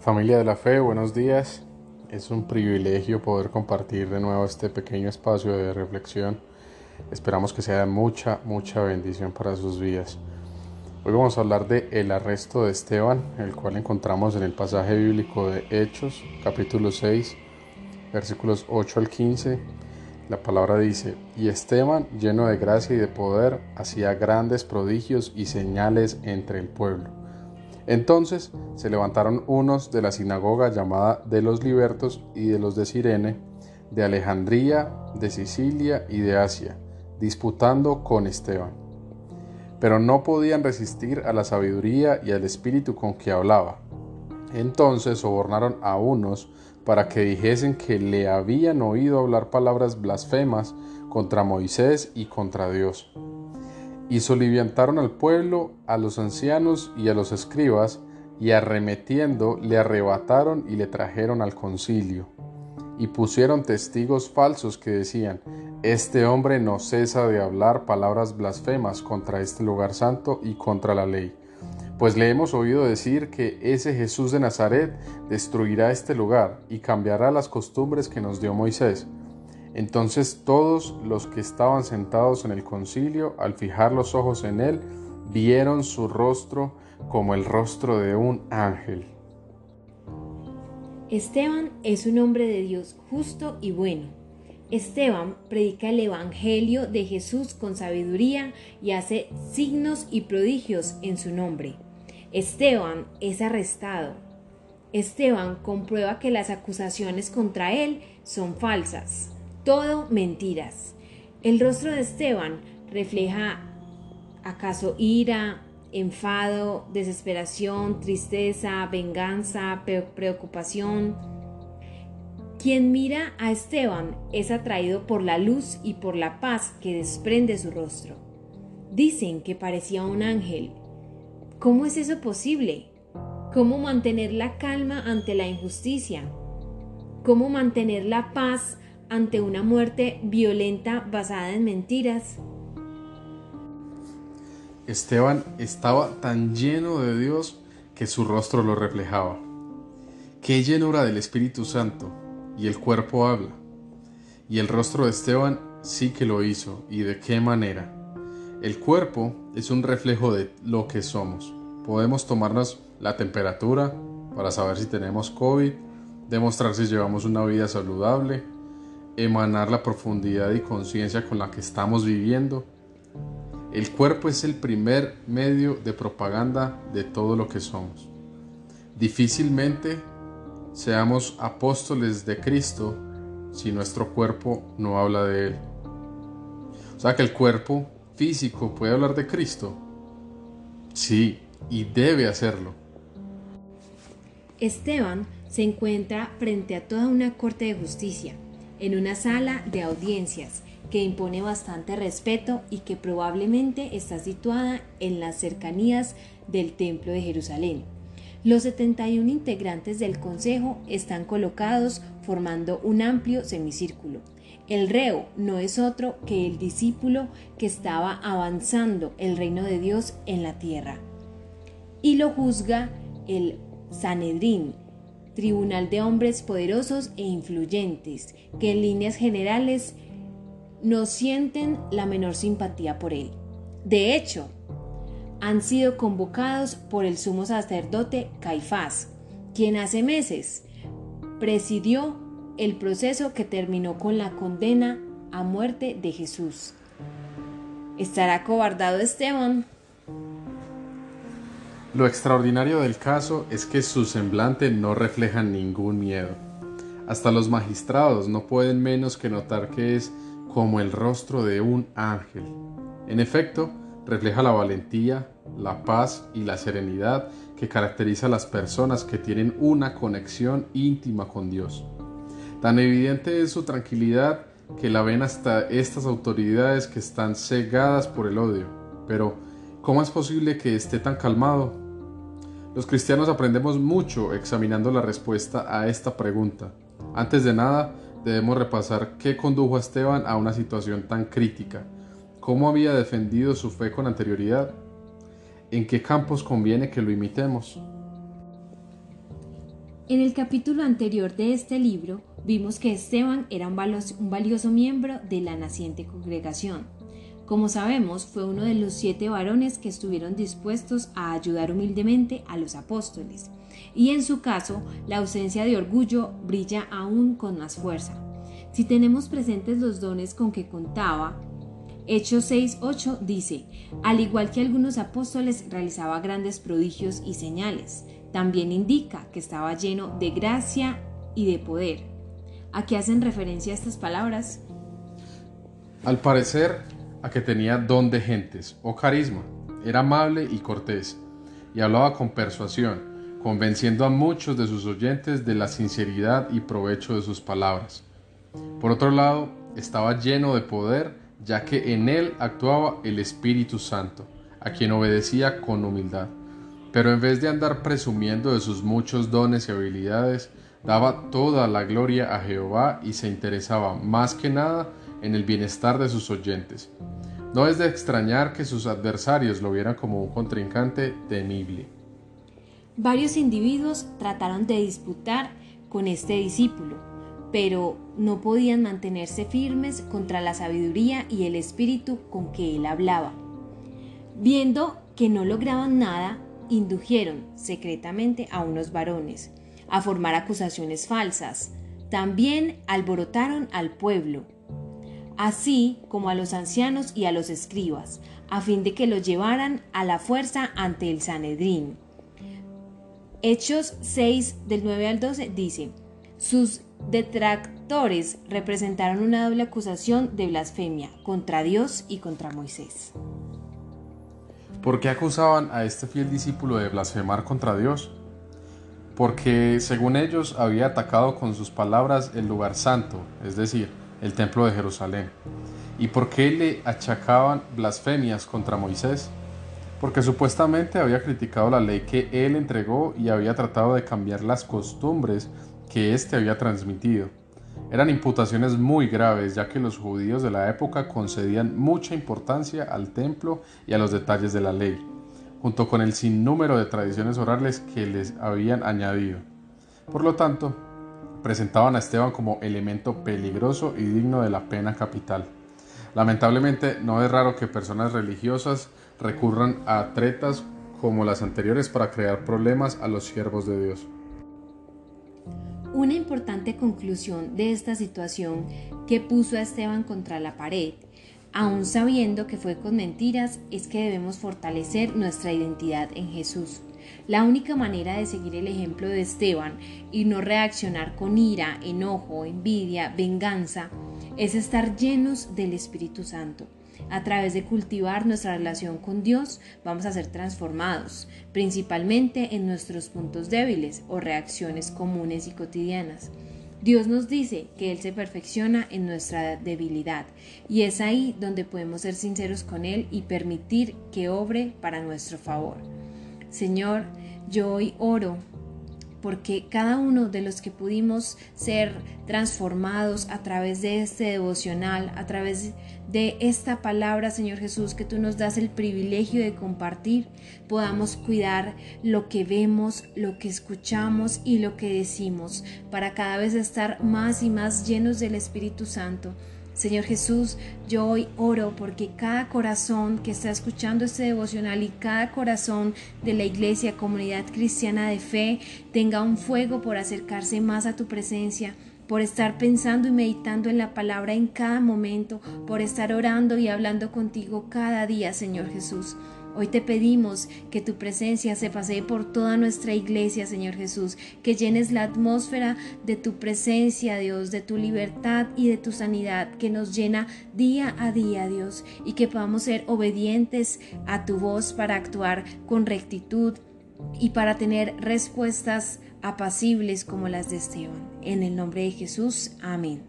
Familia de la Fe, buenos días. Es un privilegio poder compartir de nuevo este pequeño espacio de reflexión. Esperamos que sea mucha, mucha bendición para sus vidas. Hoy vamos a hablar de el arresto de Esteban, el cual encontramos en el pasaje bíblico de Hechos, capítulo 6, versículos 8 al 15. La palabra dice, y Esteban, lleno de gracia y de poder, hacía grandes prodigios y señales entre el pueblo. Entonces se levantaron unos de la sinagoga llamada de los libertos y de los de Sirene, de Alejandría, de Sicilia y de Asia, disputando con Esteban. Pero no podían resistir a la sabiduría y al espíritu con que hablaba. Entonces sobornaron a unos para que dijesen que le habían oído hablar palabras blasfemas contra Moisés y contra Dios y soliviantaron al pueblo, a los ancianos y a los escribas, y arremetiendo le arrebataron y le trajeron al concilio. Y pusieron testigos falsos que decían, Este hombre no cesa de hablar palabras blasfemas contra este lugar santo y contra la ley. Pues le hemos oído decir que ese Jesús de Nazaret destruirá este lugar y cambiará las costumbres que nos dio Moisés entonces todos los que estaban sentados en el concilio, al fijar los ojos en él, vieron su rostro como el rostro de un ángel. Esteban es un hombre de Dios justo y bueno. Esteban predica el Evangelio de Jesús con sabiduría y hace signos y prodigios en su nombre. Esteban es arrestado. Esteban comprueba que las acusaciones contra él son falsas todo mentiras. El rostro de Esteban refleja acaso ira, enfado, desesperación, tristeza, venganza, preocupación. Quien mira a Esteban es atraído por la luz y por la paz que desprende su rostro. Dicen que parecía un ángel. ¿Cómo es eso posible? ¿Cómo mantener la calma ante la injusticia? ¿Cómo mantener la paz ante una muerte violenta basada en mentiras. Esteban estaba tan lleno de Dios que su rostro lo reflejaba. Qué llenura del Espíritu Santo, y el cuerpo habla. Y el rostro de Esteban sí que lo hizo, y de qué manera. El cuerpo es un reflejo de lo que somos. Podemos tomarnos la temperatura para saber si tenemos COVID, demostrar si llevamos una vida saludable, emanar la profundidad y conciencia con la que estamos viviendo. El cuerpo es el primer medio de propaganda de todo lo que somos. Difícilmente seamos apóstoles de Cristo si nuestro cuerpo no habla de Él. O sea que el cuerpo físico puede hablar de Cristo. Sí, y debe hacerlo. Esteban se encuentra frente a toda una corte de justicia en una sala de audiencias que impone bastante respeto y que probablemente está situada en las cercanías del Templo de Jerusalén. Los 71 integrantes del Consejo están colocados formando un amplio semicírculo. El reo no es otro que el discípulo que estaba avanzando el reino de Dios en la tierra. Y lo juzga el Sanedrín, tribunal de hombres poderosos e influyentes, que en líneas generales no sienten la menor simpatía por él. De hecho, han sido convocados por el sumo sacerdote Caifás, quien hace meses presidió el proceso que terminó con la condena a muerte de Jesús. ¿Estará cobardado Esteban? Lo extraordinario del caso es que su semblante no refleja ningún miedo. Hasta los magistrados no pueden menos que notar que es como el rostro de un ángel. En efecto, refleja la valentía, la paz y la serenidad que caracteriza a las personas que tienen una conexión íntima con Dios. Tan evidente es su tranquilidad que la ven hasta estas autoridades que están cegadas por el odio. Pero, ¿Cómo es posible que esté tan calmado? Los cristianos aprendemos mucho examinando la respuesta a esta pregunta. Antes de nada, debemos repasar qué condujo a Esteban a una situación tan crítica, cómo había defendido su fe con anterioridad, en qué campos conviene que lo imitemos. En el capítulo anterior de este libro vimos que Esteban era un valioso, miembro de la naciente congregación. Como sabemos, fue uno de los siete varones que estuvieron dispuestos a ayudar humildemente a los apóstoles, y en su caso, la ausencia de orgullo brilla aún con más fuerza. Si tenemos presentes los dones con que contaba, Hechos 6.8 dice, al igual que algunos apóstoles realizaba grandes prodigios y señales, también indica que estaba lleno de gracia y de poder. ¿A qué hacen referencia estas palabras? Al parecer, a que tenía don de gentes o carisma. Era amable y cortés, y hablaba con persuasión, convenciendo a muchos de sus oyentes de la sinceridad y provecho de sus palabras. Por otro lado, estaba lleno de poder, ya que en él actuaba el Espíritu Santo, a quien obedecía con humildad. Pero en vez de andar presumiendo de sus muchos dones y habilidades, daba toda la gloria a Jehová y se interesaba más que nada en el bienestar de sus oyentes. No es de extrañar que sus adversarios lo vieran como un contrincante temible. Varios individuos trataron de disputar con este discípulo, pero no podían mantenerse firmes contra la sabiduría y el espíritu con que él hablaba. Viendo que no lograban nada, indujeron secretamente a unos varones a formar acusaciones falsas. También alborotaron al pueblo, así como a los ancianos y a los escribas, a fin de que los llevaran a la fuerza ante el Sanedrín. Hechos 6 del 9 al 12 dice, sus detractores representaron una doble acusación de blasfemia contra Dios y contra Moisés. ¿Por qué acusaban a este fiel discípulo de blasfemar contra Dios? Porque según ellos había atacado con sus palabras el lugar santo, es decir, el templo de Jerusalén. ¿Y por qué le achacaban blasfemias contra Moisés? Porque supuestamente había criticado la ley que él entregó y había tratado de cambiar las costumbres que éste había transmitido. Eran imputaciones muy graves, ya que los judíos de la época concedían mucha importancia al templo y a los detalles de la ley, junto con el sinnúmero de tradiciones orales que les habían añadido. Por lo tanto, presentaban a Esteban como elemento peligroso y digno de la pena capital. Lamentablemente, no es raro que personas religiosas recurran a tretas como las anteriores para crear problemas a los siervos de Dios. Una importante conclusión de esta situación que puso a Esteban contra la pared, aun sabiendo que fue con mentiras, es que debemos fortalecer nuestra identidad en Jesús. La única manera de seguir el ejemplo de Esteban y no reaccionar con ira, enojo, envidia, venganza, es estar llenos del Espíritu Santo. A través de cultivar nuestra relación con Dios vamos a ser transformados, principalmente en nuestros puntos débiles o reacciones comunes y cotidianas. Dios nos dice que Él se perfecciona en nuestra debilidad y es ahí donde podemos ser sinceros con Él y permitir que obre para nuestro favor. Señor, yo hoy oro porque cada uno de los que pudimos ser transformados a través de este devocional, a través de esta palabra, Señor Jesús, que tú nos das el privilegio de compartir, podamos cuidar lo que vemos, lo que escuchamos y lo que decimos, para cada vez estar más y más llenos del Espíritu Santo Señor Jesús, yo hoy oro porque cada corazón que está escuchando este devocional y cada corazón de la iglesia, comunidad cristiana de fe, tenga un fuego por acercarse más a tu presencia por estar pensando y meditando en la palabra en cada momento, por estar orando y hablando contigo cada día, Señor Jesús. Hoy te pedimos que tu presencia se pasee por toda nuestra iglesia, Señor Jesús, que llenes la atmósfera de tu presencia, Dios, de tu libertad y de tu sanidad, que nos llena día a día, Dios, y que podamos ser obedientes a tu voz para actuar con rectitud y para tener respuestas apacibles como las de Esteban. En el nombre de Jesús, amén.